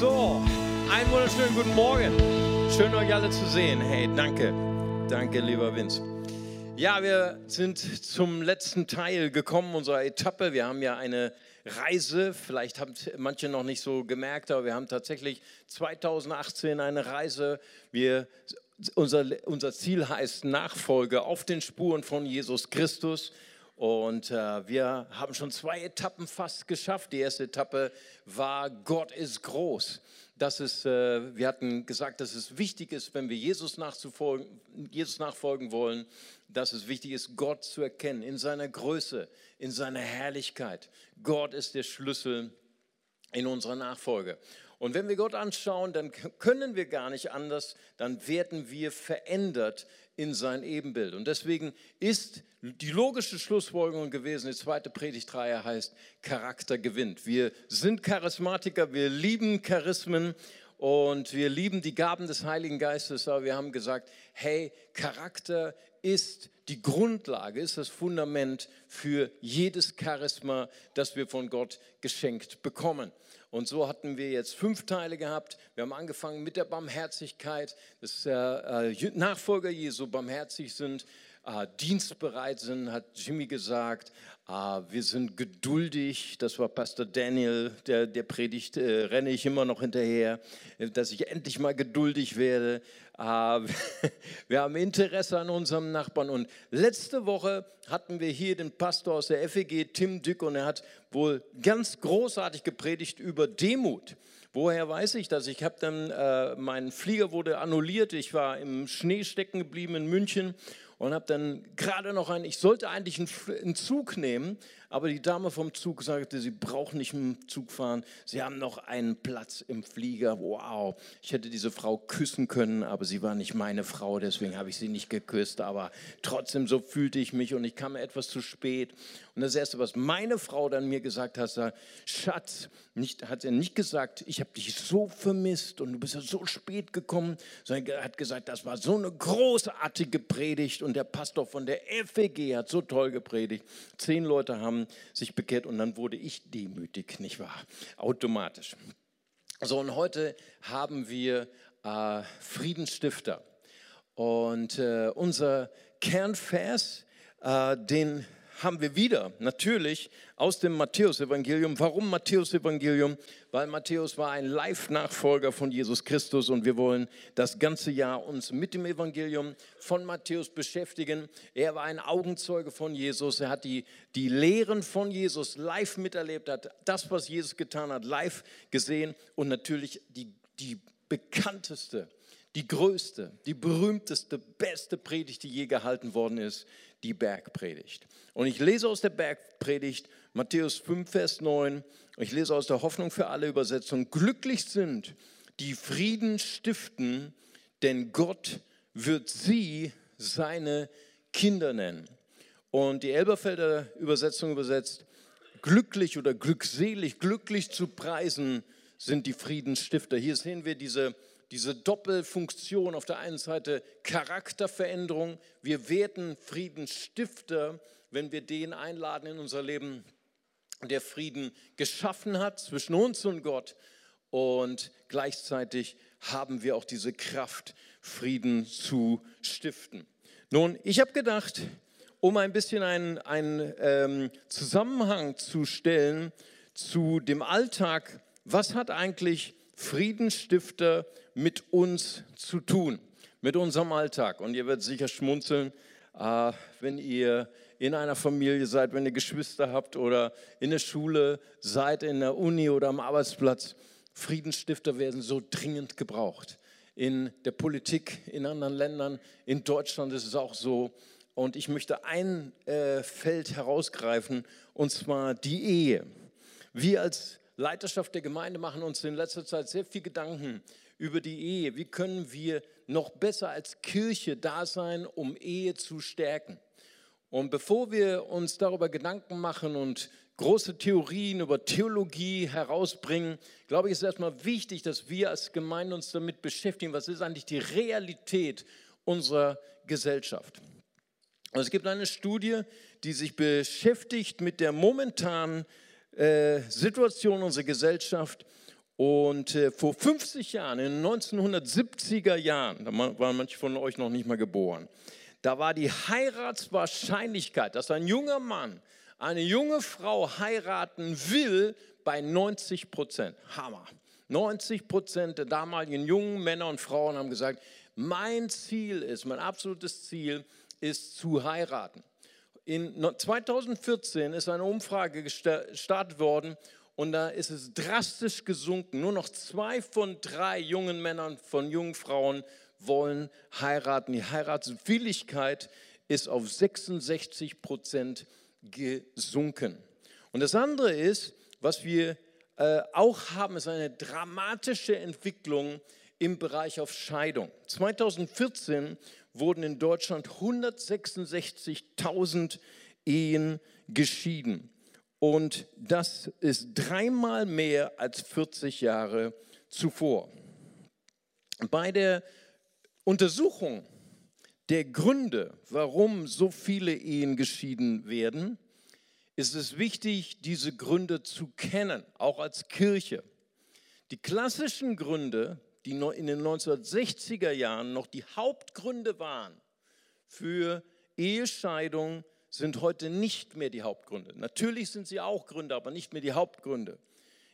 So, einen wunderschönen guten Morgen. Schön euch alle zu sehen. Hey, danke. Danke, lieber Vince. Ja, wir sind zum letzten Teil gekommen unserer Etappe. Wir haben ja eine Reise, vielleicht haben manche noch nicht so gemerkt, aber wir haben tatsächlich 2018 eine Reise. Wir, unser, unser Ziel heißt Nachfolge auf den Spuren von Jesus Christus. Und äh, wir haben schon zwei Etappen fast geschafft. Die erste Etappe war Gott ist groß. Das ist, äh, wir hatten gesagt, dass es wichtig ist, wenn wir Jesus, Jesus nachfolgen wollen, dass es wichtig ist, Gott zu erkennen in seiner Größe, in seiner Herrlichkeit. Gott ist der Schlüssel in unserer Nachfolge. Und wenn wir Gott anschauen, dann können wir gar nicht anders, dann werden wir verändert in sein Ebenbild. Und deswegen ist die logische Schlussfolgerung gewesen, die zweite Predigtreihe heißt, Charakter gewinnt. Wir sind Charismatiker, wir lieben Charismen und wir lieben die Gaben des Heiligen Geistes, aber wir haben gesagt, hey, Charakter ist die Grundlage, ist das Fundament für jedes Charisma, das wir von Gott geschenkt bekommen. Und so hatten wir jetzt fünf Teile gehabt. Wir haben angefangen mit der Barmherzigkeit, dass äh, Nachfolger Jesu barmherzig sind, äh, dienstbereit sind, hat Jimmy gesagt. Äh, wir sind geduldig, das war Pastor Daniel, der, der predigt, äh, renne ich immer noch hinterher, dass ich endlich mal geduldig werde. Äh, wir haben Interesse an unserem Nachbarn. Und letzte Woche hatten wir hier den Pastor aus der FEG, Tim Dück, und er hat wohl ganz großartig gepredigt über Demut. Woher weiß ich das? Ich habe dann, äh, mein Flieger wurde annulliert, ich war im Schnee stecken geblieben in München und habe dann gerade noch einen, ich sollte eigentlich einen, einen, Zug nehmen, aber die Dame vom Zug sagte, sie braucht nicht im Zug fahren, sie haben noch einen Platz im Flieger. Wow, ich hätte diese Frau küssen können, aber sie war nicht meine Frau, deswegen habe ich sie nicht geküsst, aber trotzdem so fühlte ich mich und ich kam etwas zu spät. Und das Erste, was meine Frau dann mir gesagt hat, war, Schatz, nicht, hat er nicht gesagt, ich habe dich so vermisst und du bist ja so spät gekommen, sondern er hat gesagt, das war so eine großartige Predigt und der Pastor von der FEG hat so toll gepredigt. Zehn Leute haben sich bekehrt und dann wurde ich demütig, nicht wahr? Automatisch. So, und heute haben wir äh, Friedensstifter. Und äh, unser Kernvers, äh, den haben wir wieder natürlich aus dem Matthäusevangelium. Warum Matthäusevangelium? Weil Matthäus war ein Live-Nachfolger von Jesus Christus und wir wollen das ganze Jahr uns mit dem Evangelium von Matthäus beschäftigen. Er war ein Augenzeuge von Jesus. Er hat die, die Lehren von Jesus live miterlebt, hat das, was Jesus getan hat, live gesehen und natürlich die, die bekannteste, die größte, die berühmteste, beste Predigt, die je gehalten worden ist, die Bergpredigt. Und ich lese aus der Bergpredigt Matthäus 5, Vers 9. Ich lese aus der Hoffnung für alle Übersetzung. Glücklich sind, die Frieden stiften, denn Gott wird sie seine Kinder nennen. Und die Elberfelder Übersetzung übersetzt, glücklich oder glückselig, glücklich zu preisen sind die Friedensstifter. Hier sehen wir diese diese Doppelfunktion auf der einen Seite Charakterveränderung. Wir werden Friedensstifter, wenn wir den einladen in unser Leben, der Frieden geschaffen hat zwischen uns und Gott. Und gleichzeitig haben wir auch diese Kraft, Frieden zu stiften. Nun, ich habe gedacht, um ein bisschen einen, einen ähm, Zusammenhang zu stellen zu dem Alltag, was hat eigentlich Friedensstifter mit uns zu tun, mit unserem Alltag. Und ihr werdet sicher schmunzeln, äh, wenn ihr in einer Familie seid, wenn ihr Geschwister habt oder in der Schule seid, in der Uni oder am Arbeitsplatz. Friedensstifter werden so dringend gebraucht. In der Politik, in anderen Ländern, in Deutschland ist es auch so. Und ich möchte ein äh, Feld herausgreifen, und zwar die Ehe. Wir als Leiterschaft der Gemeinde machen uns in letzter Zeit sehr viel Gedanken über die Ehe. Wie können wir noch besser als Kirche da sein, um Ehe zu stärken? Und bevor wir uns darüber Gedanken machen und große Theorien über Theologie herausbringen, glaube ich, ist erstmal wichtig, dass wir als Gemeinde uns damit beschäftigen, was ist eigentlich die Realität unserer Gesellschaft. Und es gibt eine Studie, die sich beschäftigt mit der momentanen äh, Situation unserer Gesellschaft Und äh, vor 50 Jahren, in den 1970er Jahren, da waren manche von euch noch nicht mal geboren, da war die Heiratswahrscheinlichkeit, dass ein junger Mann eine junge Frau heiraten will, bei 90 Prozent. Hammer. 90 Prozent der damaligen jungen Männer und Frauen haben gesagt, mein Ziel ist, mein absolutes Ziel ist zu heiraten. In 2014 ist eine Umfrage gestartet worden und da ist es drastisch gesunken. Nur noch zwei von drei jungen Männern, von jungen Frauen wollen heiraten. Die Heiratswilligkeit ist auf 66 Prozent gesunken. Und das andere ist, was wir äh, auch haben, ist eine dramatische Entwicklung im Bereich auf Scheidung. 2014 wurden in Deutschland 166.000 Ehen geschieden. Und das ist dreimal mehr als 40 Jahre zuvor. Bei der Untersuchung der Gründe, warum so viele Ehen geschieden werden, ist es wichtig, diese Gründe zu kennen, auch als Kirche. Die klassischen Gründe, die in den 1960er Jahren noch die Hauptgründe waren für Ehescheidung, sind heute nicht mehr die Hauptgründe. Natürlich sind sie auch Gründe, aber nicht mehr die Hauptgründe.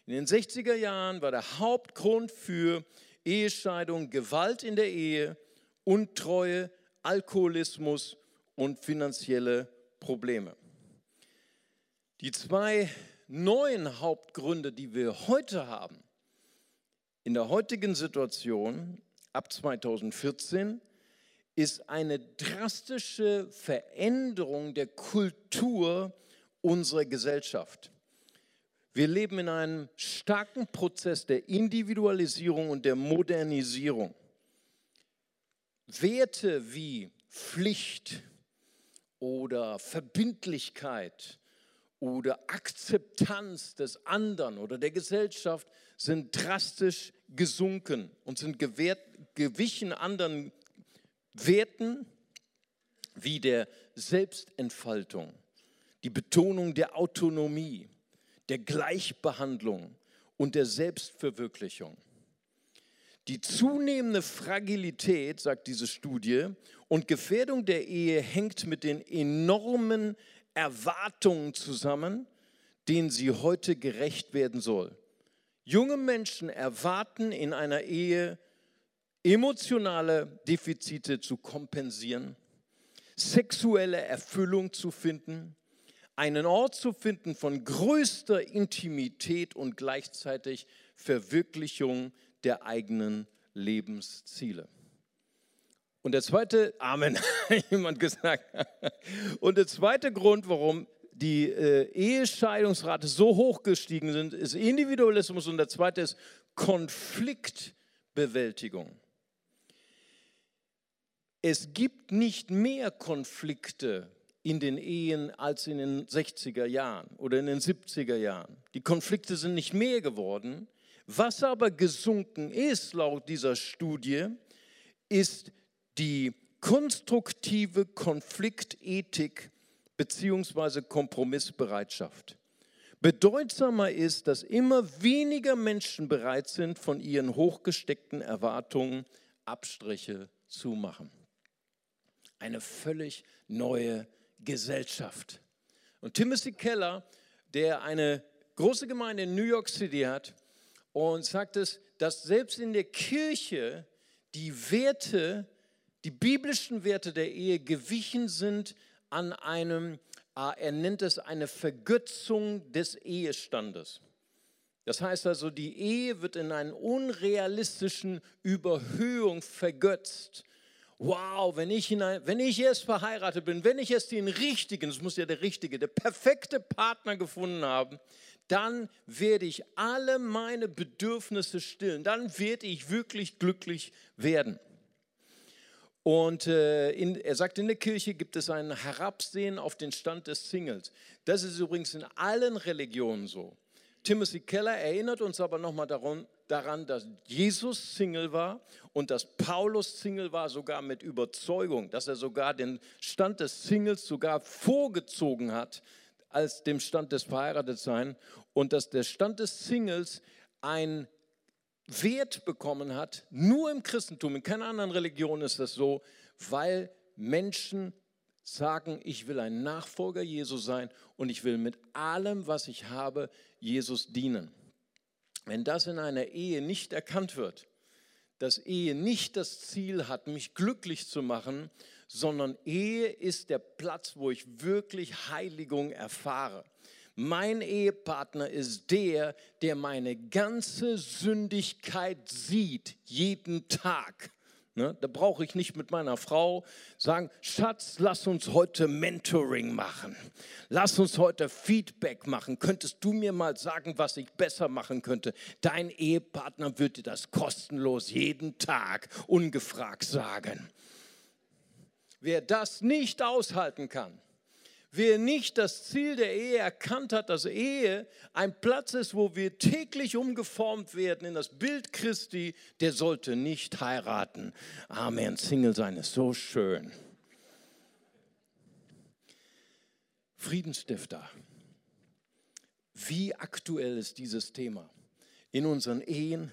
In den 60er Jahren war der Hauptgrund für Ehescheidung Gewalt in der Ehe, Untreue, Alkoholismus und finanzielle Probleme. Die zwei neuen Hauptgründe, die wir heute haben, in der heutigen Situation ab 2014, ist eine drastische Veränderung der Kultur unserer Gesellschaft. Wir leben in einem starken Prozess der Individualisierung und der Modernisierung. Werte wie Pflicht oder Verbindlichkeit oder Akzeptanz des anderen oder der Gesellschaft sind drastisch gesunken und sind gewährt, gewichen anderen Werten wie der Selbstentfaltung, die Betonung der Autonomie, der Gleichbehandlung und der Selbstverwirklichung. Die zunehmende Fragilität, sagt diese Studie, und Gefährdung der Ehe hängt mit den enormen Erwartungen zusammen, denen sie heute gerecht werden soll. Junge Menschen erwarten in einer Ehe emotionale Defizite zu kompensieren, sexuelle Erfüllung zu finden, einen Ort zu finden von größter Intimität und gleichzeitig Verwirklichung der eigenen Lebensziele. Und der zweite, Amen, jemand gesagt. Und der zweite Grund, warum die äh, Ehescheidungsrate so hoch gestiegen sind, ist Individualismus und der zweite ist Konfliktbewältigung. Es gibt nicht mehr Konflikte in den Ehen als in den 60er Jahren oder in den 70er Jahren. Die Konflikte sind nicht mehr geworden. Was aber gesunken ist, laut dieser Studie, ist die konstruktive Konfliktethik bzw. Kompromissbereitschaft. Bedeutsamer ist, dass immer weniger Menschen bereit sind, von ihren hochgesteckten Erwartungen Abstriche zu machen. Eine völlig neue Gesellschaft. Und Timothy Keller, der eine große Gemeinde in New York City hat, und sagt es, dass selbst in der Kirche die Werte die biblischen Werte der Ehe gewichen sind an einem, äh, er nennt es eine Vergötzung des Ehestandes. Das heißt also, die Ehe wird in einer unrealistischen Überhöhung vergötzt. Wow, wenn ich, ein, wenn ich erst verheiratet bin, wenn ich erst den richtigen, es muss ja der richtige, der perfekte Partner gefunden haben, dann werde ich alle meine Bedürfnisse stillen. Dann werde ich wirklich glücklich werden. Und äh, in, er sagt, in der Kirche gibt es ein Herabsehen auf den Stand des Singles. Das ist übrigens in allen Religionen so. Timothy Keller erinnert uns aber nochmal daran, dass Jesus Single war und dass Paulus Single war, sogar mit Überzeugung, dass er sogar den Stand des Singles sogar vorgezogen hat als dem Stand des Verheiratetsein und dass der Stand des Singles ein Wert bekommen hat, nur im Christentum, in keiner anderen Religion ist das so, weil Menschen sagen, ich will ein Nachfolger Jesus sein und ich will mit allem, was ich habe, Jesus dienen. Wenn das in einer Ehe nicht erkannt wird, dass Ehe nicht das Ziel hat, mich glücklich zu machen, sondern Ehe ist der Platz, wo ich wirklich Heiligung erfahre. Mein Ehepartner ist der, der meine ganze Sündigkeit sieht, jeden Tag. Ne? Da brauche ich nicht mit meiner Frau sagen, Schatz, lass uns heute Mentoring machen. Lass uns heute Feedback machen. Könntest du mir mal sagen, was ich besser machen könnte? Dein Ehepartner würde das kostenlos jeden Tag ungefragt sagen. Wer das nicht aushalten kann, Wer nicht das Ziel der Ehe erkannt hat, dass Ehe ein Platz ist, wo wir täglich umgeformt werden in das Bild Christi, der sollte nicht heiraten. Amen. Single sein ist so schön. Friedensstifter. Wie aktuell ist dieses Thema in unseren Ehen,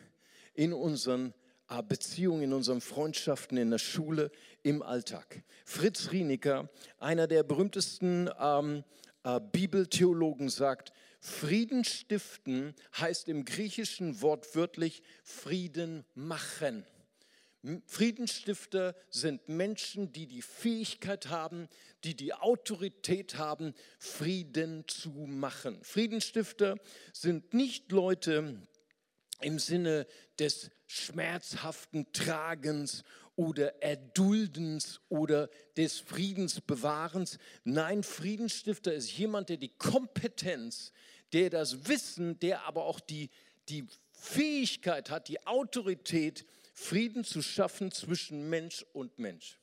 in unseren äh, Beziehungen, in unseren Freundschaften, in der Schule, im Alltag. Fritz Rieniker, einer der berühmtesten ähm, äh, Bibeltheologen, sagt, Frieden stiften heißt im Griechischen wortwörtlich Frieden machen. Friedenstifter sind Menschen, die die Fähigkeit haben, die die Autorität haben, Frieden zu machen. Friedenstifter sind nicht Leute im Sinne des schmerzhaften Tragens oder Erduldens oder des Friedensbewahrens. Nein, Friedensstifter ist jemand, der die Kompetenz, der das Wissen, der aber auch die, die Fähigkeit hat, die Autorität, Frieden zu schaffen zwischen Mensch und Mensch.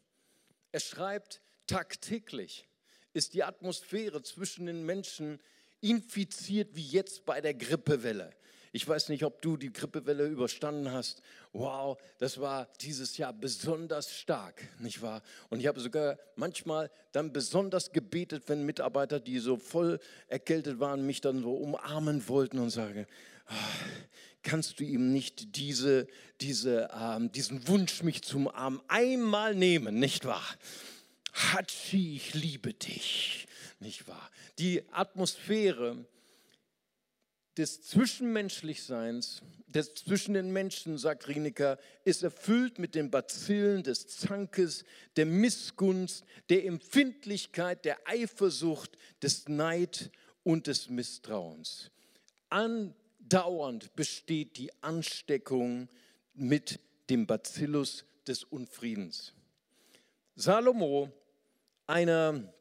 Er schreibt, tagtäglich ist die Atmosphäre zwischen den Menschen infiziert wie jetzt bei der Grippewelle. Ich weiß nicht, ob du die Grippewelle überstanden hast. Wow, das war dieses Jahr besonders stark, nicht wahr? Und ich habe sogar manchmal dann besonders gebetet, wenn Mitarbeiter, die so voll erkältet waren, mich dann so umarmen wollten und sagen, ah, kannst du ihm nicht diese, diese, ähm, diesen Wunsch, mich zum Arm einmal nehmen, nicht wahr? Hatschi, ich liebe dich, nicht wahr? Die Atmosphäre des Zwischenmenschlichseins, des zwischen den Menschen, sagt Rienecker, ist erfüllt mit den Bazillen des Zankes, der Missgunst, der Empfindlichkeit, der Eifersucht, des Neid und des Misstrauens. Andauernd besteht die Ansteckung mit dem Bacillus des Unfriedens. Salomo, einer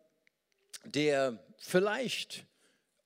der vielleicht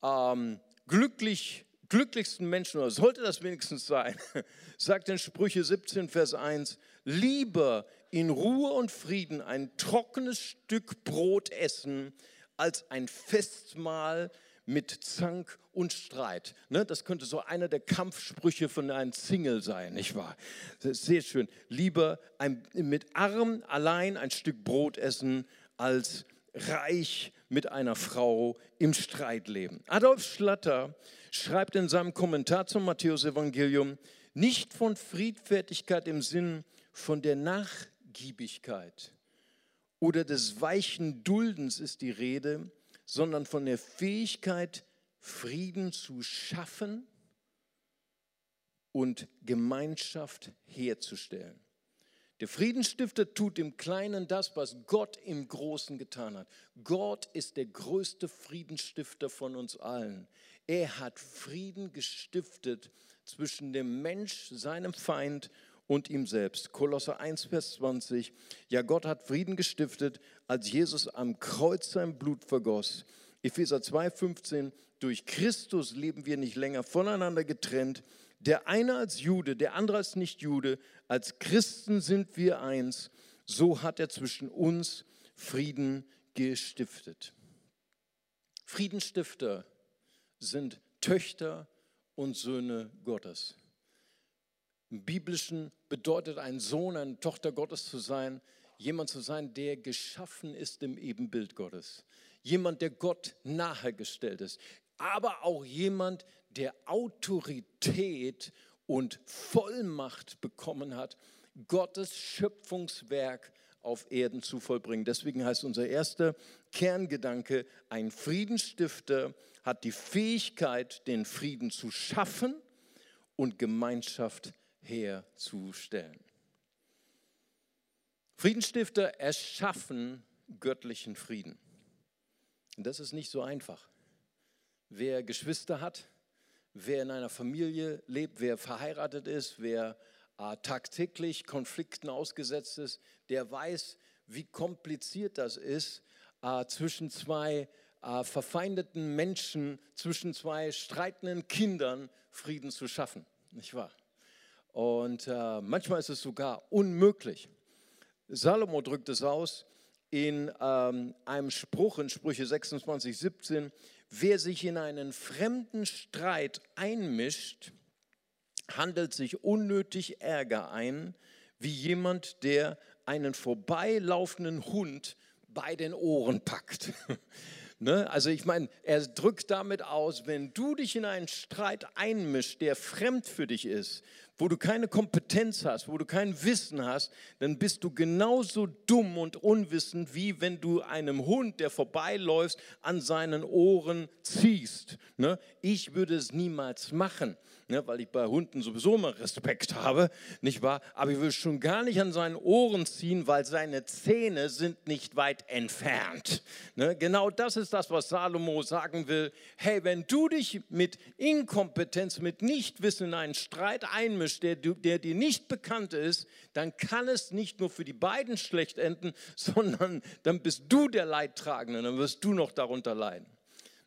ähm, glücklich glücklichsten Menschen, oder sollte das wenigstens sein, sagt in Sprüche 17, Vers 1, lieber in Ruhe und Frieden ein trockenes Stück Brot essen, als ein Festmahl mit Zank und Streit. Ne, das könnte so einer der Kampfsprüche von einem Single sein, nicht wahr? sehr schön. Lieber ein, mit arm allein ein Stück Brot essen, als reich mit einer Frau im Streit leben. Adolf Schlatter schreibt in seinem Kommentar zum Matthäusevangelium, nicht von Friedfertigkeit im Sinn von der Nachgiebigkeit oder des weichen Duldens ist die Rede, sondern von der Fähigkeit, Frieden zu schaffen und Gemeinschaft herzustellen. Der Friedensstifter tut im Kleinen das, was Gott im Großen getan hat. Gott ist der größte Friedensstifter von uns allen. Er hat Frieden gestiftet zwischen dem Mensch, seinem Feind und ihm selbst. Kolosser 1, Vers 20. Ja, Gott hat Frieden gestiftet, als Jesus am Kreuz sein Blut vergoss. Epheser 2, 15. Durch Christus leben wir nicht länger voneinander getrennt. Der eine als Jude, der andere als Nicht-Jude. Als Christen sind wir eins. So hat er zwischen uns Frieden gestiftet. Friedensstifter sind Töchter und Söhne Gottes. Im Biblischen bedeutet ein Sohn, eine Tochter Gottes zu sein, jemand zu sein, der geschaffen ist im Ebenbild Gottes. Jemand, der Gott nahegestellt ist. Aber auch jemand, der Autorität und Vollmacht bekommen hat, Gottes Schöpfungswerk auf Erden zu vollbringen. Deswegen heißt unser erster Kerngedanke, ein Friedensstifter hat die Fähigkeit, den Frieden zu schaffen und Gemeinschaft herzustellen. Friedensstifter erschaffen göttlichen Frieden. Und das ist nicht so einfach. Wer Geschwister hat, wer in einer Familie lebt, wer verheiratet ist, wer äh, tagtäglich Konflikten ausgesetzt ist, der weiß, wie kompliziert das ist, äh, zwischen zwei äh, verfeindeten Menschen, zwischen zwei streitenden Kindern Frieden zu schaffen. Nicht wahr? Und äh, manchmal ist es sogar unmöglich. Salomo drückt es aus in ähm, einem Spruch in Sprüche 26, 17. Wer sich in einen fremden Streit einmischt, handelt sich unnötig Ärger ein, wie jemand, der einen vorbeilaufenden Hund bei den Ohren packt. Ne? Also ich meine, er drückt damit aus, wenn du dich in einen Streit einmischst, der fremd für dich ist, wo du keine Kompetenz hast, wo du kein Wissen hast, dann bist du genauso dumm und unwissend, wie wenn du einem Hund, der vorbeiläuft, an seinen Ohren ziehst. Ne? Ich würde es niemals machen ne, weil ich bei Hunden sowieso immer Respekt habe, nicht wahr? Aber ich will schon gar nicht an seinen Ohren ziehen, weil seine Zähne sind nicht weit entfernt. Ne? Genau das ist das, was Salomo sagen will. Hey, wenn du dich mit Inkompetenz, mit Nichtwissen in einen Streit einmischst, der, der dir nicht bekannt ist, dann kann es nicht nur für die beiden schlecht enden, sondern dann bist du der Leidtragende, dann wirst du noch darunter leiden.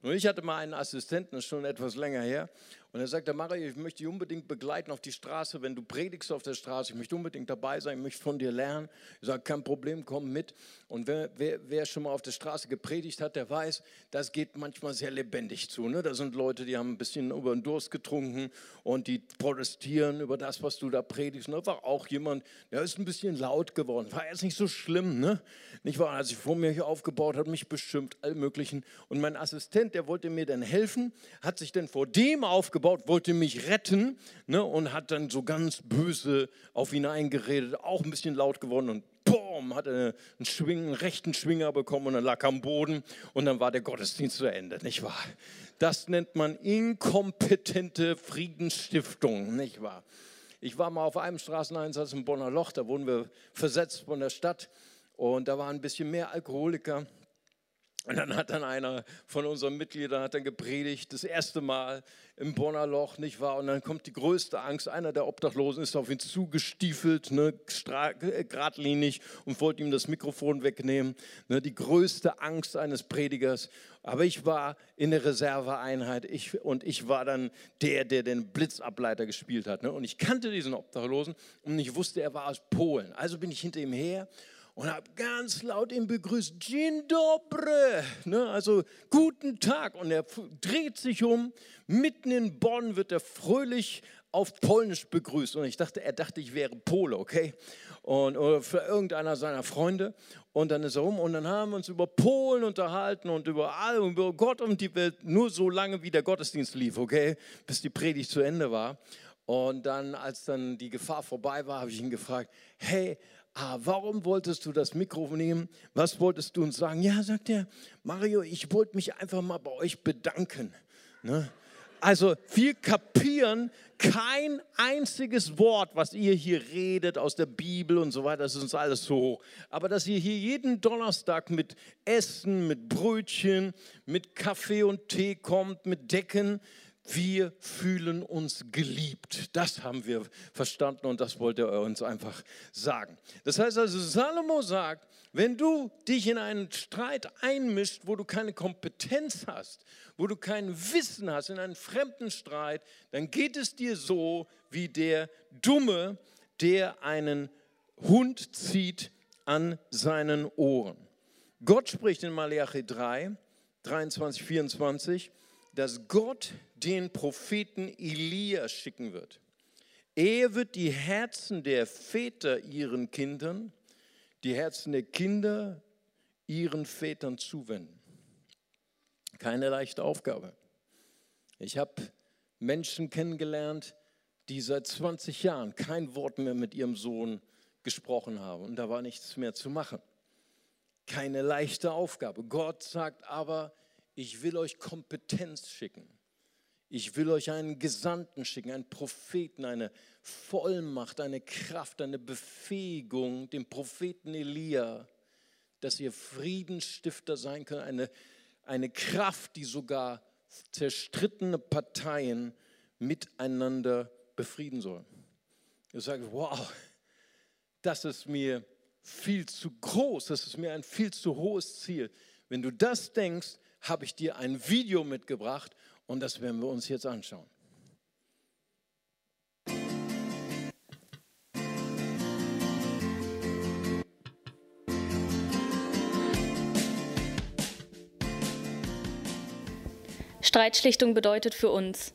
Und ich hatte mal einen Assistenten, das ist schon etwas länger her, und er sagte, Mario, ich möchte dich unbedingt begleiten auf die Straße, wenn du predigst auf der Straße. Ich möchte unbedingt dabei sein, ich möchte von dir lernen. Ich sage, kein Problem, komm mit. Und wer, wer, wer, schon mal auf der Straße gepredigt hat, der weiß, das geht manchmal sehr lebendig zu. Ne? Da sind Leute, die haben ein bisschen über den Durst getrunken und die protestieren über das, was du da predigst. Und da war auch jemand, der ist ein bisschen laut geworden. War jetzt nicht so schlimm, ne? Nicht wahr? Als ich vor mir hier aufgebaut hat mich beschimpft, all möglichen. Und mein Assistent, der wollte mir dann helfen, hat sich dann vor dem aufgebaut, wollte mich retten ne, und hat dann so ganz böse auf ihn eingeredet, auch ein bisschen laut geworden und boom, hat er einen, Schwing, einen rechten Schwinger bekommen und dann lag er am Boden und dann war der Gottesdienst zu Ende, nicht wahr? Das nennt man inkompetente Friedensstiftung, nicht wahr? Ich war mal auf einem Straßeneinsatz im Bonner Loch, da wurden wir versetzt von der Stadt und da waren ein bisschen mehr Alkoholiker. Und dann hat dann einer von unseren Mitgliedern hat dann gepredigt, das erste Mal im Bonner Loch, nicht wahr? Und dann kommt die größte Angst. Einer der Obdachlosen ist auf ihn zugestiefelt, ne, äh, geradlinig und wollte ihm das Mikrofon wegnehmen. Ne, die größte Angst eines Predigers. Aber ich war in der Reserveeinheit ich, und ich war dann der, der den Blitzableiter gespielt hat. Ne? Und ich kannte diesen Obdachlosen und ich wusste, er war aus Polen. Also bin ich hinter ihm her und habe ganz laut ihn begrüßt, Dzień dobry, ne, also guten Tag. Und er dreht sich um, mitten in Bonn wird er fröhlich auf Polnisch begrüßt. Und ich dachte, er dachte, ich wäre Pole, okay? Und, oder für irgendeiner seiner Freunde. Und dann ist er rum und dann haben wir uns über Polen unterhalten und über all und über Gott und die Welt, nur so lange, wie der Gottesdienst lief, okay? Bis die Predigt zu Ende war. Und dann, als dann die Gefahr vorbei war, habe ich ihn gefragt, hey, ah, warum wolltest du das Mikrofon nehmen? Was wolltest du uns sagen? Ja, sagt er, Mario, ich wollte mich einfach mal bei euch bedanken. Ne? Also wir kapieren kein einziges Wort, was ihr hier redet aus der Bibel und so weiter, das ist uns alles so hoch. Aber dass ihr hier jeden Donnerstag mit Essen, mit Brötchen, mit Kaffee und Tee kommt, mit Decken, wir fühlen uns geliebt. Das haben wir verstanden und das wollte er uns einfach sagen. Das heißt also, Salomo sagt, wenn du dich in einen Streit einmischst, wo du keine Kompetenz hast, wo du kein Wissen hast, in einen fremden Streit, dann geht es dir so wie der Dumme, der einen Hund zieht an seinen Ohren. Gott spricht in Malachi 3, 23, 24, dass Gott den Propheten Elia schicken wird. Er wird die Herzen der Väter ihren Kindern, die Herzen der Kinder ihren Vätern zuwenden. Keine leichte Aufgabe. Ich habe Menschen kennengelernt, die seit 20 Jahren kein Wort mehr mit ihrem Sohn gesprochen haben. Und da war nichts mehr zu machen. Keine leichte Aufgabe. Gott sagt aber, ich will euch Kompetenz schicken. Ich will euch einen Gesandten schicken, einen Propheten, eine Vollmacht, eine Kraft, eine Befähigung, den Propheten Elia, dass ihr Friedensstifter sein könnt, eine, eine Kraft, die sogar zerstrittene Parteien miteinander befrieden soll. Ich sage, wow, das ist mir viel zu groß, das ist mir ein viel zu hohes Ziel. Wenn du das denkst, habe ich dir ein Video mitgebracht und das werden wir uns jetzt anschauen. Streitschlichtung bedeutet für uns,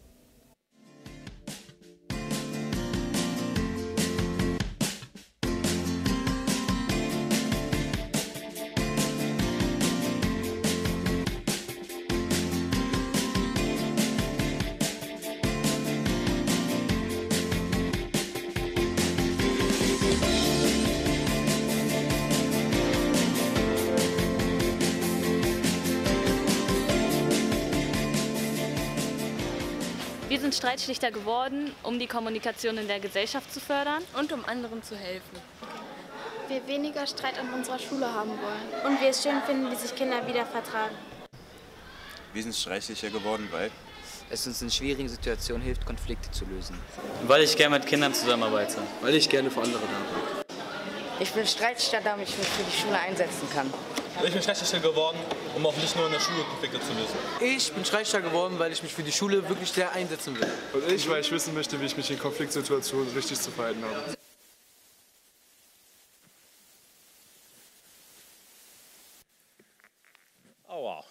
Streitschlichter geworden, um die Kommunikation in der Gesellschaft zu fördern und um anderen zu helfen. Wir weniger Streit an unserer Schule haben wollen. Und wir es schön finden, wie sich Kinder wieder vertragen. Wir sind Streitschlichter geworden, weil es uns in schwierigen Situationen hilft, Konflikte zu lösen. Weil ich gerne mit Kindern zusammenarbeite. Weil ich gerne für andere da bin. Ich bin Streitschlichter, damit ich mich für die Schule einsetzen kann. Ich bin Streitschlichter geworden, um auch nicht nur in der Schule Konflikte zu lösen. Ich bin Streitschlichter geworden, weil ich mich für die Schule wirklich sehr einsetzen will. Und ich, weil ich wissen möchte, wie ich mich in Konfliktsituationen richtig zu verhalten habe. Wow.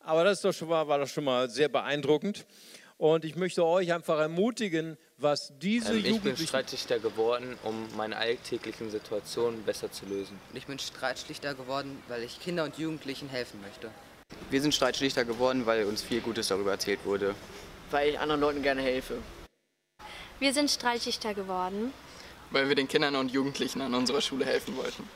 Aber das ist doch schon mal, war doch schon mal sehr beeindruckend. Und ich möchte euch einfach ermutigen, was diese ähm, ich Jugendlichen... Ich bin Streitschlichter geworden, um meine alltäglichen Situationen besser zu lösen. Ich bin Streitschlichter geworden, weil ich Kinder und Jugendlichen helfen möchte. Wir sind Streitschlichter geworden, weil uns viel Gutes darüber erzählt wurde. Weil ich anderen Leuten gerne helfe. Wir sind Streitschlichter geworden. Weil wir den Kindern und Jugendlichen an unserer Schule helfen wollten.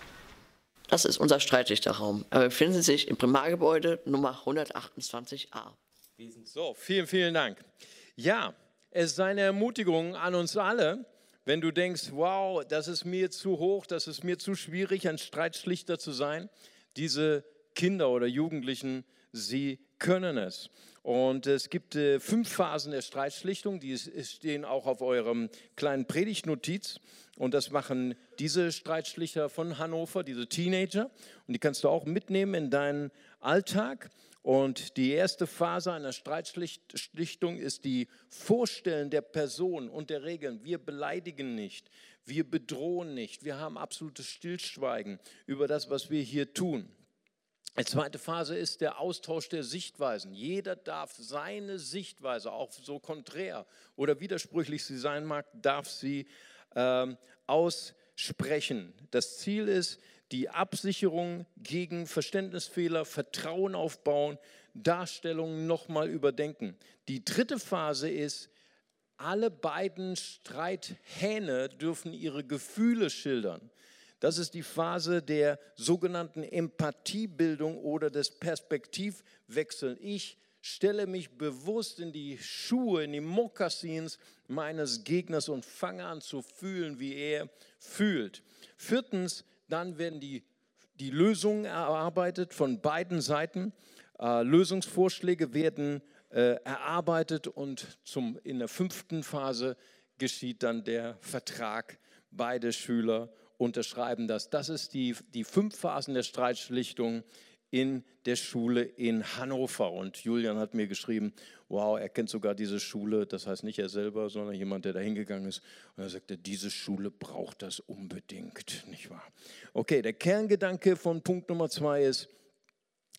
Das ist unser Streitschlichterraum. Er befindet sich im Primargebäude Nummer 128a. So, vielen, vielen Dank. Ja, es ist eine Ermutigung an uns alle, wenn du denkst, wow, das ist mir zu hoch, das ist mir zu schwierig, ein Streitschlichter zu sein. Diese Kinder oder Jugendlichen, sie können es. Und es gibt äh, fünf Phasen der Streitschlichtung, die stehen auch auf eurem kleinen Predigtnotiz. Und das machen diese Streitschlichter von Hannover, diese Teenager. Und die kannst du auch mitnehmen in deinen Alltag. Und die erste Phase einer Streitschlichtung ist die Vorstellen der Person und der Regeln. Wir beleidigen nicht, wir bedrohen nicht, wir haben absolutes Stillschweigen über das, was wir hier tun. Die zweite Phase ist der Austausch der Sichtweisen. Jeder darf seine Sichtweise, auch so konträr oder widersprüchlich sie sein mag, darf sie äh, aussprechen. Das Ziel ist, die Absicherung gegen Verständnisfehler, Vertrauen aufbauen, Darstellungen nochmal überdenken. Die dritte Phase ist, alle beiden Streithähne dürfen ihre Gefühle schildern. Das ist die Phase der sogenannten Empathiebildung oder des Perspektivwechsels. Ich stelle mich bewusst in die Schuhe, in die Mokassins meines Gegners und fange an zu fühlen, wie er fühlt. Viertens, dann werden die, die Lösungen erarbeitet von beiden Seiten. Äh, Lösungsvorschläge werden äh, erarbeitet und zum, in der fünften Phase geschieht dann der Vertrag. Beide Schüler unterschreiben das. Das ist die, die fünf Phasen der Streitschlichtung in der Schule in Hannover. Und Julian hat mir geschrieben, wow, er kennt sogar diese Schule, das heißt nicht er selber, sondern jemand, der da hingegangen ist. Und er sagte, diese Schule braucht das unbedingt, nicht wahr? Okay, der Kerngedanke von Punkt Nummer zwei ist,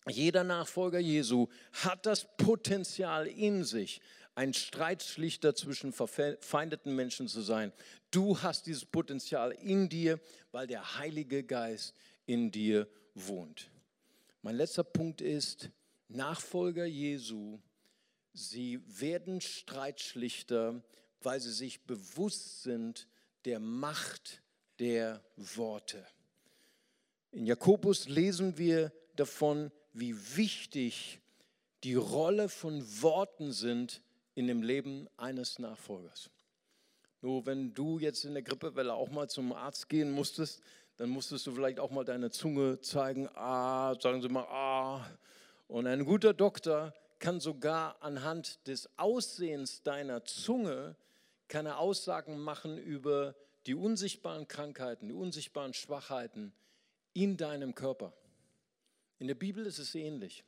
jeder Nachfolger Jesu hat das Potenzial in sich, ein Streitschlichter zwischen verfeindeten Menschen zu sein. Du hast dieses Potenzial in dir, weil der Heilige Geist in dir wohnt. Mein letzter Punkt ist, Nachfolger Jesu, sie werden Streitschlichter, weil sie sich bewusst sind der Macht der Worte. In Jakobus lesen wir davon, wie wichtig die Rolle von Worten sind in dem Leben eines Nachfolgers. Nur wenn du jetzt in der Grippewelle auch mal zum Arzt gehen musstest, dann musstest du vielleicht auch mal deine Zunge zeigen, ah, sagen sie mal, ah. Und ein guter Doktor kann sogar anhand des Aussehens deiner Zunge keine Aussagen machen über die unsichtbaren Krankheiten, die unsichtbaren Schwachheiten in deinem Körper. In der Bibel ist es ähnlich.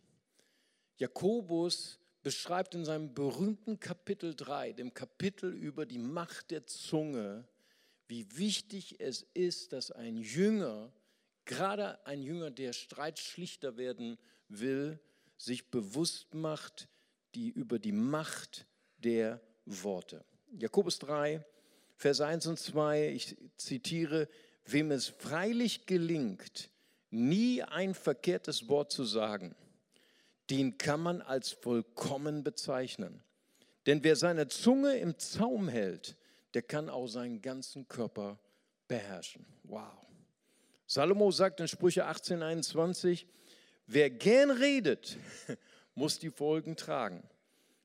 Jakobus beschreibt in seinem berühmten Kapitel 3, dem Kapitel über die Macht der Zunge, wie wichtig es ist, dass ein Jünger, gerade ein Jünger, der streitschlichter werden will, sich bewusst macht die, über die Macht der Worte. Jakobus 3, Vers 1 und 2, ich zitiere, wem es freilich gelingt, nie ein verkehrtes Wort zu sagen, den kann man als vollkommen bezeichnen. Denn wer seine Zunge im Zaum hält, der kann auch seinen ganzen Körper beherrschen. Wow. Salomo sagt in Sprüche 18, 21, wer gern redet, muss die Folgen tragen.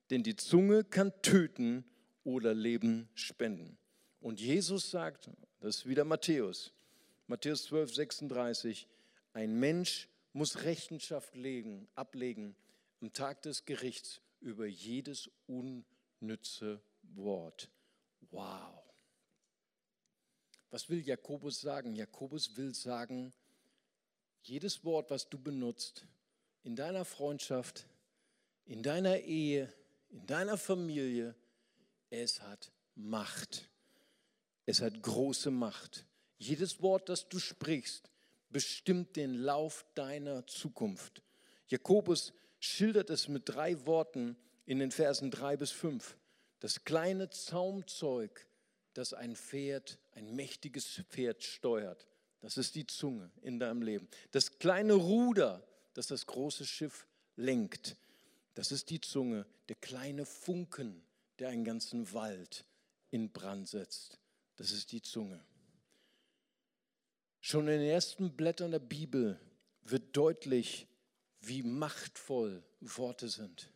Denn die Zunge kann töten oder Leben spenden. Und Jesus sagt, das ist wieder Matthäus, Matthäus 12, 36, ein Mensch muss Rechenschaft legen, ablegen am Tag des Gerichts über jedes unnütze Wort. Wow. Was will Jakobus sagen? Jakobus will sagen, jedes Wort, was du benutzt, in deiner Freundschaft, in deiner Ehe, in deiner Familie, es hat Macht. Es hat große Macht. Jedes Wort, das du sprichst, bestimmt den Lauf deiner Zukunft. Jakobus schildert es mit drei Worten in den Versen drei bis fünf. Das kleine Zaumzeug, das ein Pferd, ein mächtiges Pferd steuert, das ist die Zunge in deinem Leben. Das kleine Ruder, das das große Schiff lenkt, das ist die Zunge. Der kleine Funken, der einen ganzen Wald in Brand setzt, das ist die Zunge. Schon in den ersten Blättern der Bibel wird deutlich, wie machtvoll Worte sind.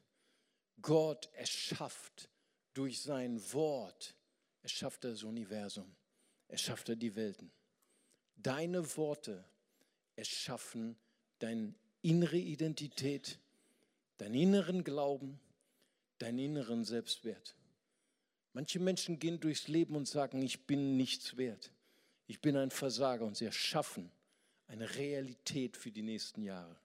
Gott erschafft durch sein Wort, erschafft er das Universum, erschafft er die Welten. Deine Worte erschaffen deine innere Identität, deinen inneren Glauben, deinen inneren Selbstwert. Manche Menschen gehen durchs Leben und sagen, ich bin nichts wert ich bin ein Versager und sie erschaffen eine Realität für die nächsten Jahre.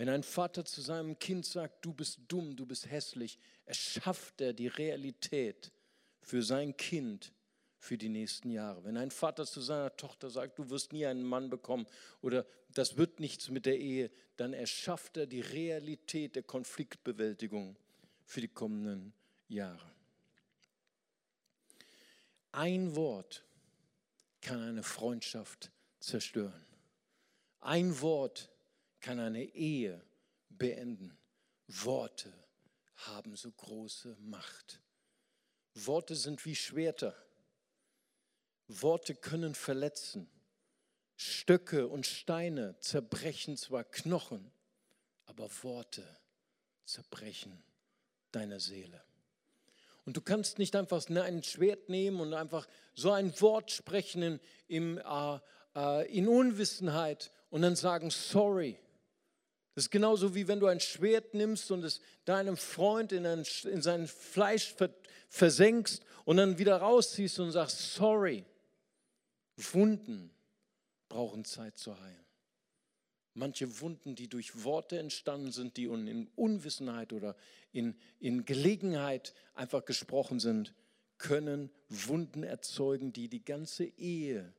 Wenn ein Vater zu seinem Kind sagt, du bist dumm, du bist hässlich, erschafft er die Realität für sein Kind für die nächsten Jahre. Wenn ein Vater zu seiner Tochter sagt, du wirst nie einen Mann bekommen oder das wird nichts mit der Ehe, dann erschafft er die Realität der Konfliktbewältigung für die kommenden Jahre. Ein Wort kann eine Freundschaft zerstören. Ein Wort kann eine Ehe beenden. Worte haben so große Macht. Worte sind wie Schwerter. Worte können verletzen. Stöcke und Steine zerbrechen zwar Knochen, aber Worte zerbrechen deine Seele. Und du kannst nicht einfach ein Schwert nehmen und einfach so ein Wort sprechen in, im, äh, äh, in Unwissenheit und dann sagen, sorry. Das ist genauso wie wenn du ein Schwert nimmst und es deinem Freund in, ein, in sein Fleisch versenkst und dann wieder rausziehst und sagst, sorry. Wunden brauchen Zeit zu heilen. Manche Wunden, die durch Worte entstanden sind, die in Unwissenheit oder in, in Gelegenheit einfach gesprochen sind, können Wunden erzeugen, die die ganze Ehe,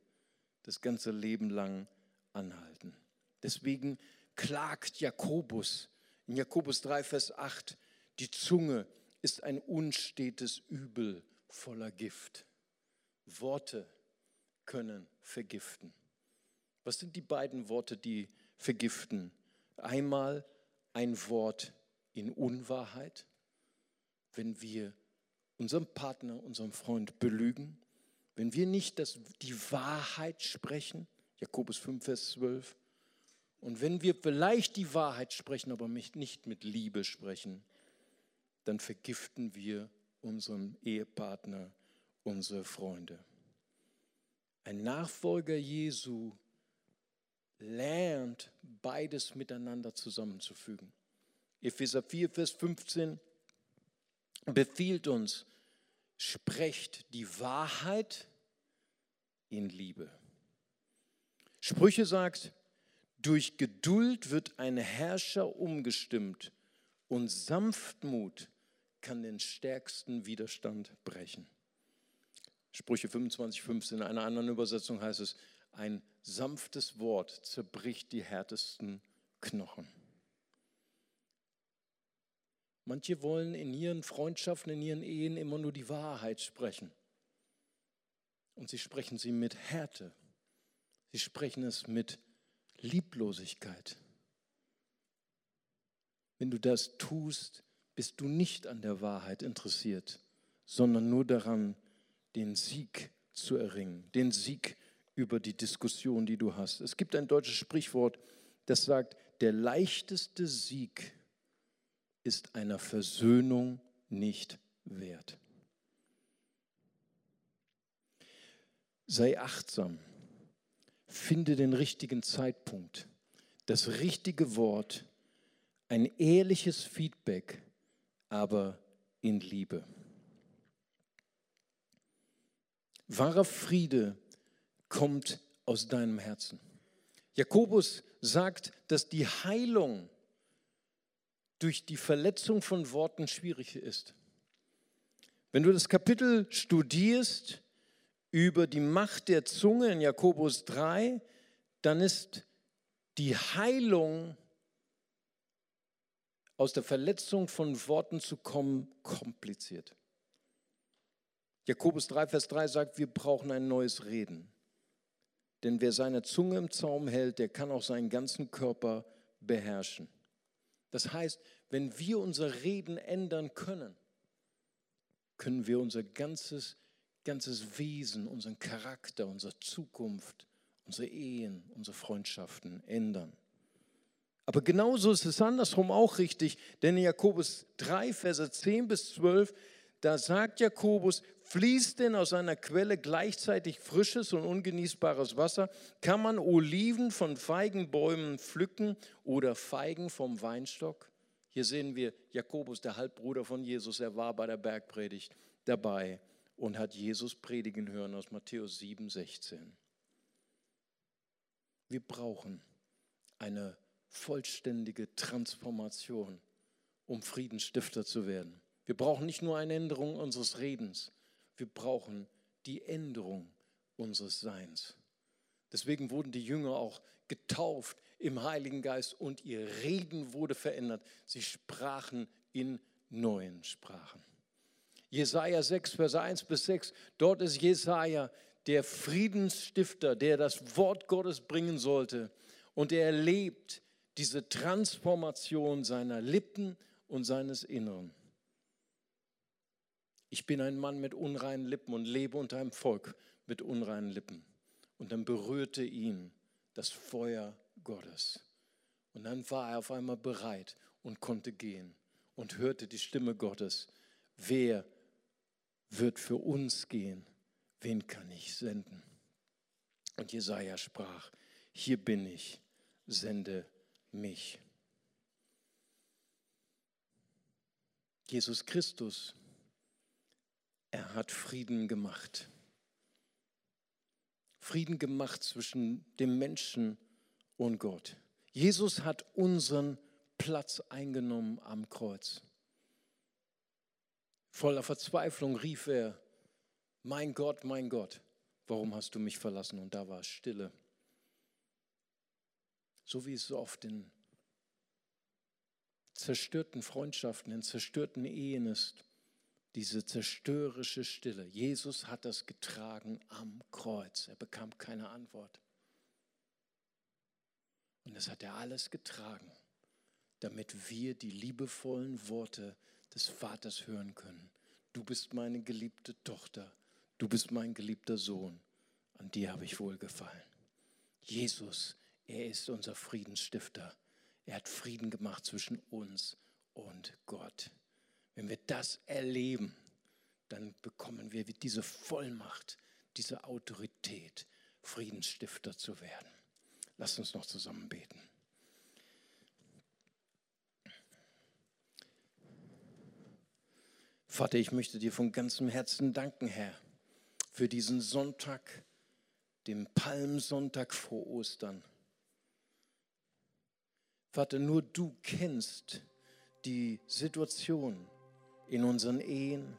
das ganze Leben lang anhalten. Deswegen klagt Jakobus in Jakobus 3, Vers 8, die Zunge ist ein unstetes Übel voller Gift. Worte können vergiften. Was sind die beiden Worte, die vergiften. Einmal ein Wort in Unwahrheit, wenn wir unseren Partner, unseren Freund belügen, wenn wir nicht das, die Wahrheit sprechen, Jakobus 5, Vers 12, und wenn wir vielleicht die Wahrheit sprechen, aber nicht mit Liebe sprechen, dann vergiften wir unseren Ehepartner, unsere Freunde. Ein Nachfolger Jesu lernt beides miteinander zusammenzufügen. Epheser 4, Vers 15 befiehlt uns, sprecht die Wahrheit in Liebe. Sprüche sagt, durch Geduld wird ein Herrscher umgestimmt und Sanftmut kann den stärksten Widerstand brechen. Sprüche 25, 15. In einer anderen Übersetzung heißt es, ein sanftes Wort zerbricht die härtesten Knochen. Manche wollen in ihren Freundschaften, in ihren Ehen immer nur die Wahrheit sprechen. Und sie sprechen sie mit Härte. Sie sprechen es mit Lieblosigkeit. Wenn du das tust, bist du nicht an der Wahrheit interessiert, sondern nur daran, den Sieg zu erringen, den Sieg über die Diskussion, die du hast. Es gibt ein deutsches Sprichwort, das sagt, der leichteste Sieg ist einer Versöhnung nicht wert. Sei achtsam, finde den richtigen Zeitpunkt, das richtige Wort, ein ehrliches Feedback, aber in Liebe. Wahrer Friede kommt aus deinem Herzen. Jakobus sagt, dass die Heilung durch die Verletzung von Worten schwierig ist. Wenn du das Kapitel studierst über die Macht der Zunge in Jakobus 3, dann ist die Heilung aus der Verletzung von Worten zu kommen kompliziert. Jakobus 3, Vers 3 sagt, wir brauchen ein neues Reden. Denn wer seine Zunge im Zaum hält, der kann auch seinen ganzen Körper beherrschen. Das heißt, wenn wir unser Reden ändern können, können wir unser ganzes, ganzes Wesen, unseren Charakter, unsere Zukunft, unsere Ehen, unsere Freundschaften ändern. Aber genauso ist es andersrum auch richtig, denn in Jakobus 3, Verse 10 bis 12, da sagt Jakobus, fließt denn aus einer Quelle gleichzeitig frisches und ungenießbares Wasser? Kann man Oliven von Feigenbäumen pflücken oder Feigen vom Weinstock? Hier sehen wir Jakobus, der Halbbruder von Jesus, er war bei der Bergpredigt dabei und hat Jesus predigen hören aus Matthäus 7, 16. Wir brauchen eine vollständige Transformation, um Friedensstifter zu werden. Wir brauchen nicht nur eine Änderung unseres Redens, wir brauchen die Änderung unseres Seins. Deswegen wurden die Jünger auch getauft im Heiligen Geist und ihr Reden wurde verändert. Sie sprachen in neuen Sprachen. Jesaja 6, Vers 1 bis 6, dort ist Jesaja der Friedensstifter, der das Wort Gottes bringen sollte. Und er erlebt diese Transformation seiner Lippen und seines Inneren ich bin ein Mann mit unreinen Lippen und lebe unter einem Volk mit unreinen Lippen. Und dann berührte ihn das Feuer Gottes. Und dann war er auf einmal bereit und konnte gehen und hörte die Stimme Gottes. Wer wird für uns gehen? Wen kann ich senden? Und Jesaja sprach: Hier bin ich, sende mich. Jesus Christus er hat Frieden gemacht. Frieden gemacht zwischen dem Menschen und Gott. Jesus hat unseren Platz eingenommen am Kreuz. Voller Verzweiflung rief er, mein Gott, mein Gott, warum hast du mich verlassen? Und da war Stille. So wie es so oft in zerstörten Freundschaften, in zerstörten Ehen ist diese zerstörerische Stille. Jesus hat das getragen am Kreuz. Er bekam keine Antwort. Und das hat er alles getragen, damit wir die liebevollen Worte des Vaters hören können. du bist meine geliebte Tochter, du bist mein geliebter Sohn, an dir habe ich wohlgefallen. Jesus, er ist unser Friedensstifter. Er hat Frieden gemacht zwischen uns und Gott. Wenn wir das erleben, dann bekommen wir diese Vollmacht, diese Autorität, Friedensstifter zu werden. Lasst uns noch zusammen beten. Vater, ich möchte dir von ganzem Herzen danken, Herr, für diesen Sonntag, den Palmsonntag vor Ostern. Vater, nur du kennst die Situation in unseren Ehen,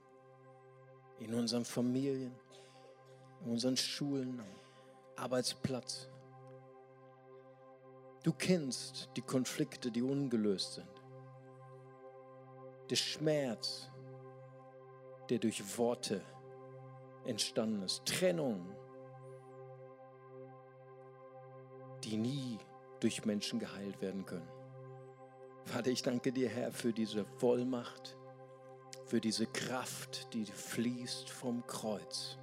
in unseren Familien, in unseren Schulen, Arbeitsplatz. Du kennst die Konflikte, die ungelöst sind. Der Schmerz, der durch Worte entstanden ist. Trennung, die nie durch Menschen geheilt werden können. Vater, ich danke dir, Herr, für diese Vollmacht, für diese Kraft, die fließt vom Kreuz.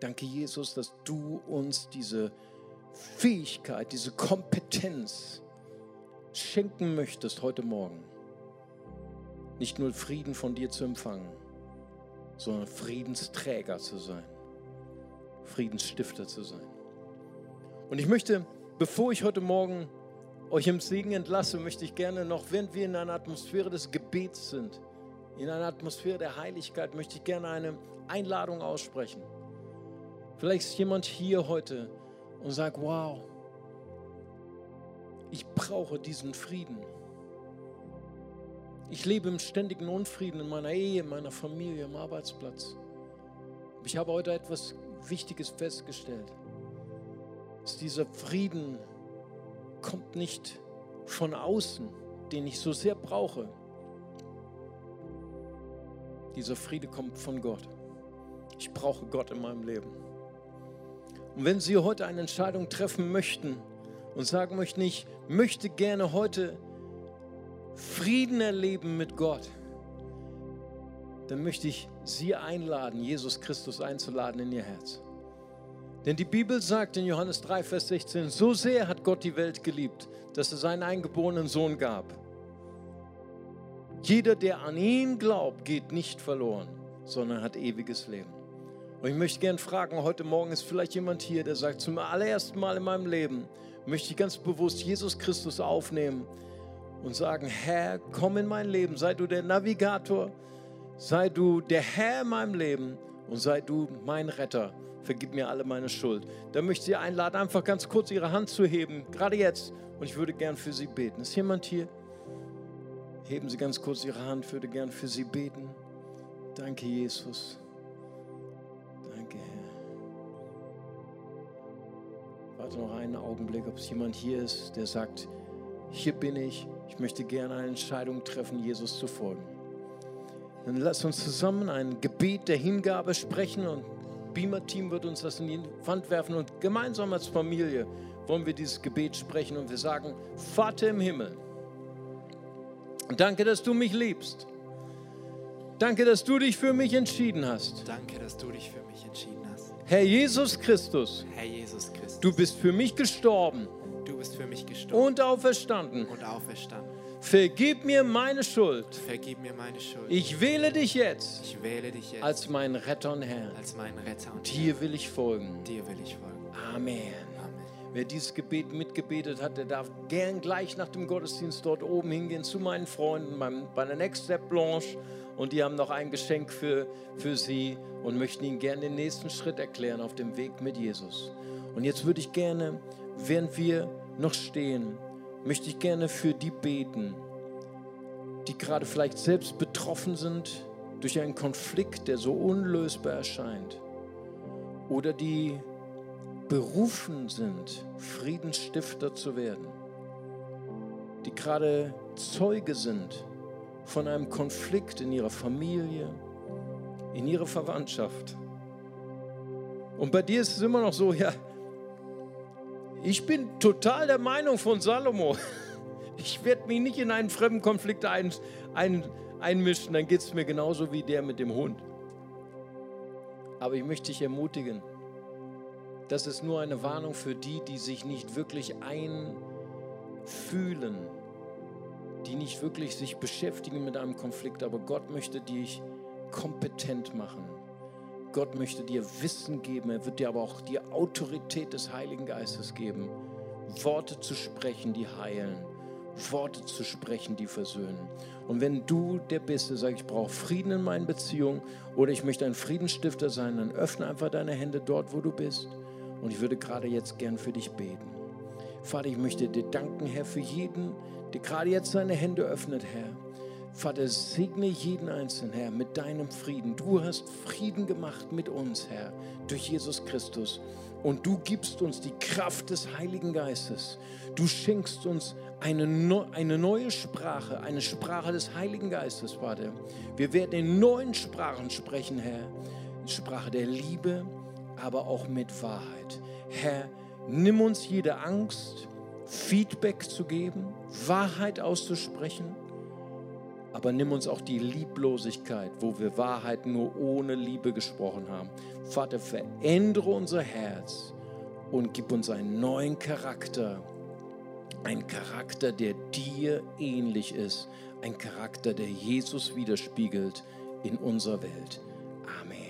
Danke, Jesus, dass du uns diese Fähigkeit, diese Kompetenz schenken möchtest heute Morgen. Nicht nur Frieden von dir zu empfangen, sondern Friedensträger zu sein, Friedensstifter zu sein. Und ich möchte, bevor ich heute Morgen euch im Segen entlasse, möchte ich gerne noch, während wir in einer Atmosphäre des Gebets sind, in einer Atmosphäre der Heiligkeit, möchte ich gerne eine Einladung aussprechen. Vielleicht ist jemand hier heute und sagt, wow, ich brauche diesen Frieden. Ich lebe im ständigen Unfrieden in meiner Ehe, in meiner Familie, am Arbeitsplatz. Ich habe heute etwas Wichtiges festgestellt. Dass dieser Frieden kommt nicht von außen, den ich so sehr brauche. Dieser Friede kommt von Gott. Ich brauche Gott in meinem Leben. Und wenn Sie heute eine Entscheidung treffen möchten und sagen möchten, ich möchte gerne heute Frieden erleben mit Gott, dann möchte ich Sie einladen, Jesus Christus einzuladen in Ihr Herz. Denn die Bibel sagt in Johannes 3, Vers 16, so sehr hat Gott die Welt geliebt, dass er seinen eingeborenen Sohn gab. Jeder, der an ihn glaubt, geht nicht verloren, sondern hat ewiges Leben. Und ich möchte gerne fragen, heute Morgen ist vielleicht jemand hier, der sagt, zum allerersten Mal in meinem Leben möchte ich ganz bewusst Jesus Christus aufnehmen und sagen, Herr, komm in mein Leben, sei du der Navigator, sei du der Herr in meinem Leben und sei du mein Retter. Vergib mir alle meine Schuld. Da möchte ich Sie einladen, einfach ganz kurz Ihre Hand zu heben, gerade jetzt. Und ich würde gern für Sie beten. Ist jemand hier? Heben Sie ganz kurz Ihre Hand, ich würde gern für Sie beten. Danke, Jesus. Danke, Herr. Warte noch einen Augenblick, ob es jemand hier ist, der sagt, hier bin ich, ich möchte gerne eine Entscheidung treffen, Jesus zu folgen. Dann lass uns zusammen ein Gebet der Hingabe sprechen und Beamer-Team wird uns das in die Wand werfen und gemeinsam als Familie wollen wir dieses Gebet sprechen und wir sagen, Vater im Himmel, danke, dass du mich liebst. Danke, dass du dich für mich entschieden hast. Danke, dass du dich für mich entschieden hast. Herr Jesus Christus, Herr Jesus Christus, du bist für mich gestorben du bist für mich gestorben und auferstanden. und auferstanden. Vergib mir meine Schuld. Vergib mir meine Schuld. Ich wähle dich jetzt Ich wähle dich jetzt als meinen Retter und Herr. als meinen Retter und Dir will ich folgen. Herr. Dir will ich folgen. Amen. Wer dieses Gebet mitgebetet hat, der darf gern gleich nach dem Gottesdienst dort oben hingehen zu meinen Freunden beim, bei der Next Step Blanche und die haben noch ein Geschenk für, für sie und möchten ihnen gerne den nächsten Schritt erklären auf dem Weg mit Jesus. Und jetzt würde ich gerne, während wir noch stehen, möchte ich gerne für die beten, die gerade vielleicht selbst betroffen sind durch einen Konflikt, der so unlösbar erscheint. Oder die berufen sind, Friedensstifter zu werden. Die gerade Zeuge sind von einem Konflikt in ihrer Familie, in ihrer Verwandtschaft. Und bei dir ist es immer noch so, ja, ich bin total der Meinung von Salomo. Ich werde mich nicht in einen fremden Konflikt ein, ein, einmischen, dann geht es mir genauso wie der mit dem Hund. Aber ich möchte dich ermutigen, das ist nur eine Warnung für die, die sich nicht wirklich einfühlen, die nicht wirklich sich beschäftigen mit einem Konflikt, aber Gott möchte dich kompetent machen. Gott möchte dir Wissen geben, er wird dir aber auch die Autorität des Heiligen Geistes geben, Worte zu sprechen, die heilen, Worte zu sprechen, die versöhnen. Und wenn du der bist, der sagt, ich brauche Frieden in meinen Beziehungen oder ich möchte ein Friedensstifter sein, dann öffne einfach deine Hände dort, wo du bist. Und ich würde gerade jetzt gern für dich beten. Vater, ich möchte dir danken, Herr, für jeden, der gerade jetzt seine Hände öffnet, Herr. Vater, segne jeden Einzelnen, Herr, mit deinem Frieden. Du hast Frieden gemacht mit uns, Herr, durch Jesus Christus. Und du gibst uns die Kraft des Heiligen Geistes. Du schenkst uns eine, eine neue Sprache, eine Sprache des Heiligen Geistes, Vater. Wir werden in neuen Sprachen sprechen, Herr. Sprache der Liebe, aber auch mit Wahrheit. Herr, nimm uns jede Angst, Feedback zu geben, Wahrheit auszusprechen aber nimm uns auch die Lieblosigkeit, wo wir Wahrheit nur ohne Liebe gesprochen haben. Vater, verändere unser Herz und gib uns einen neuen Charakter. Ein Charakter, der dir ähnlich ist. Ein Charakter, der Jesus widerspiegelt in unserer Welt. Amen.